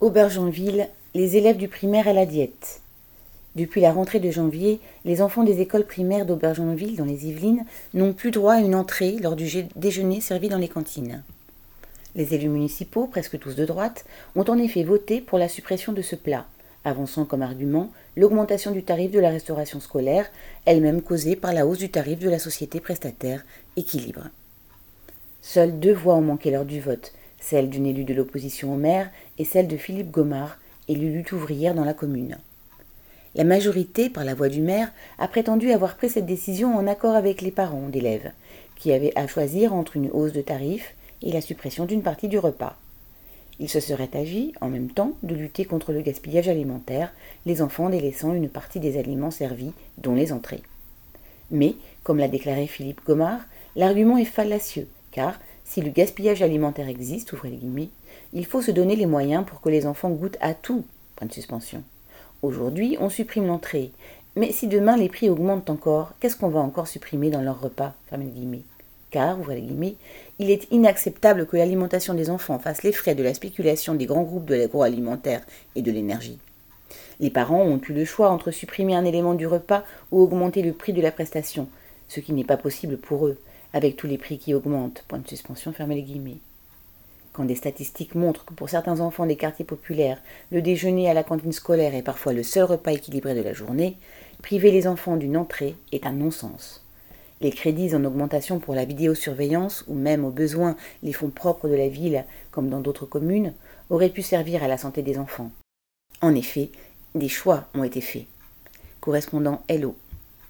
Aubergenville, les élèves du primaire à la diète. Depuis la rentrée de janvier, les enfants des écoles primaires d'Aubergenville, dans les Yvelines, n'ont plus droit à une entrée lors du déjeuner servi dans les cantines. Les élus municipaux, presque tous de droite, ont en effet voté pour la suppression de ce plat, avançant comme argument l'augmentation du tarif de la restauration scolaire, elle-même causée par la hausse du tarif de la société prestataire Équilibre. Seules deux voix ont manqué lors du vote, celle d'une élue de l'opposition au maire et celle de Philippe Gomard, élu lutte ouvrière dans la commune. La majorité, par la voix du maire, a prétendu avoir pris cette décision en accord avec les parents d'élèves, qui avaient à choisir entre une hausse de tarifs et la suppression d'une partie du repas. Il se serait agi, en même temps, de lutter contre le gaspillage alimentaire, les enfants délaissant une partie des aliments servis, dont les entrées. Mais, comme l'a déclaré Philippe Gomard, l'argument est fallacieux, car si le gaspillage alimentaire existe, ouvrez les guillemets, il faut se donner les moyens pour que les enfants goûtent à tout. Point de suspension. Aujourd'hui, on supprime l'entrée. Mais si demain les prix augmentent encore, qu'est-ce qu'on va encore supprimer dans leur repas? Car, ouvrez les guillemets, il est inacceptable que l'alimentation des enfants fasse les frais de la spéculation des grands groupes de l'agroalimentaire et de l'énergie. Les parents ont eu le choix entre supprimer un élément du repas ou augmenter le prix de la prestation, ce qui n'est pas possible pour eux avec tous les prix qui augmentent. Point de suspension, fermez les guillemets. Quand des statistiques montrent que pour certains enfants des quartiers populaires, le déjeuner à la cantine scolaire est parfois le seul repas équilibré de la journée, priver les enfants d'une entrée est un non-sens. Les crédits en augmentation pour la vidéosurveillance, ou même au besoin les fonds propres de la ville, comme dans d'autres communes, auraient pu servir à la santé des enfants. En effet, des choix ont été faits. Correspondant Hello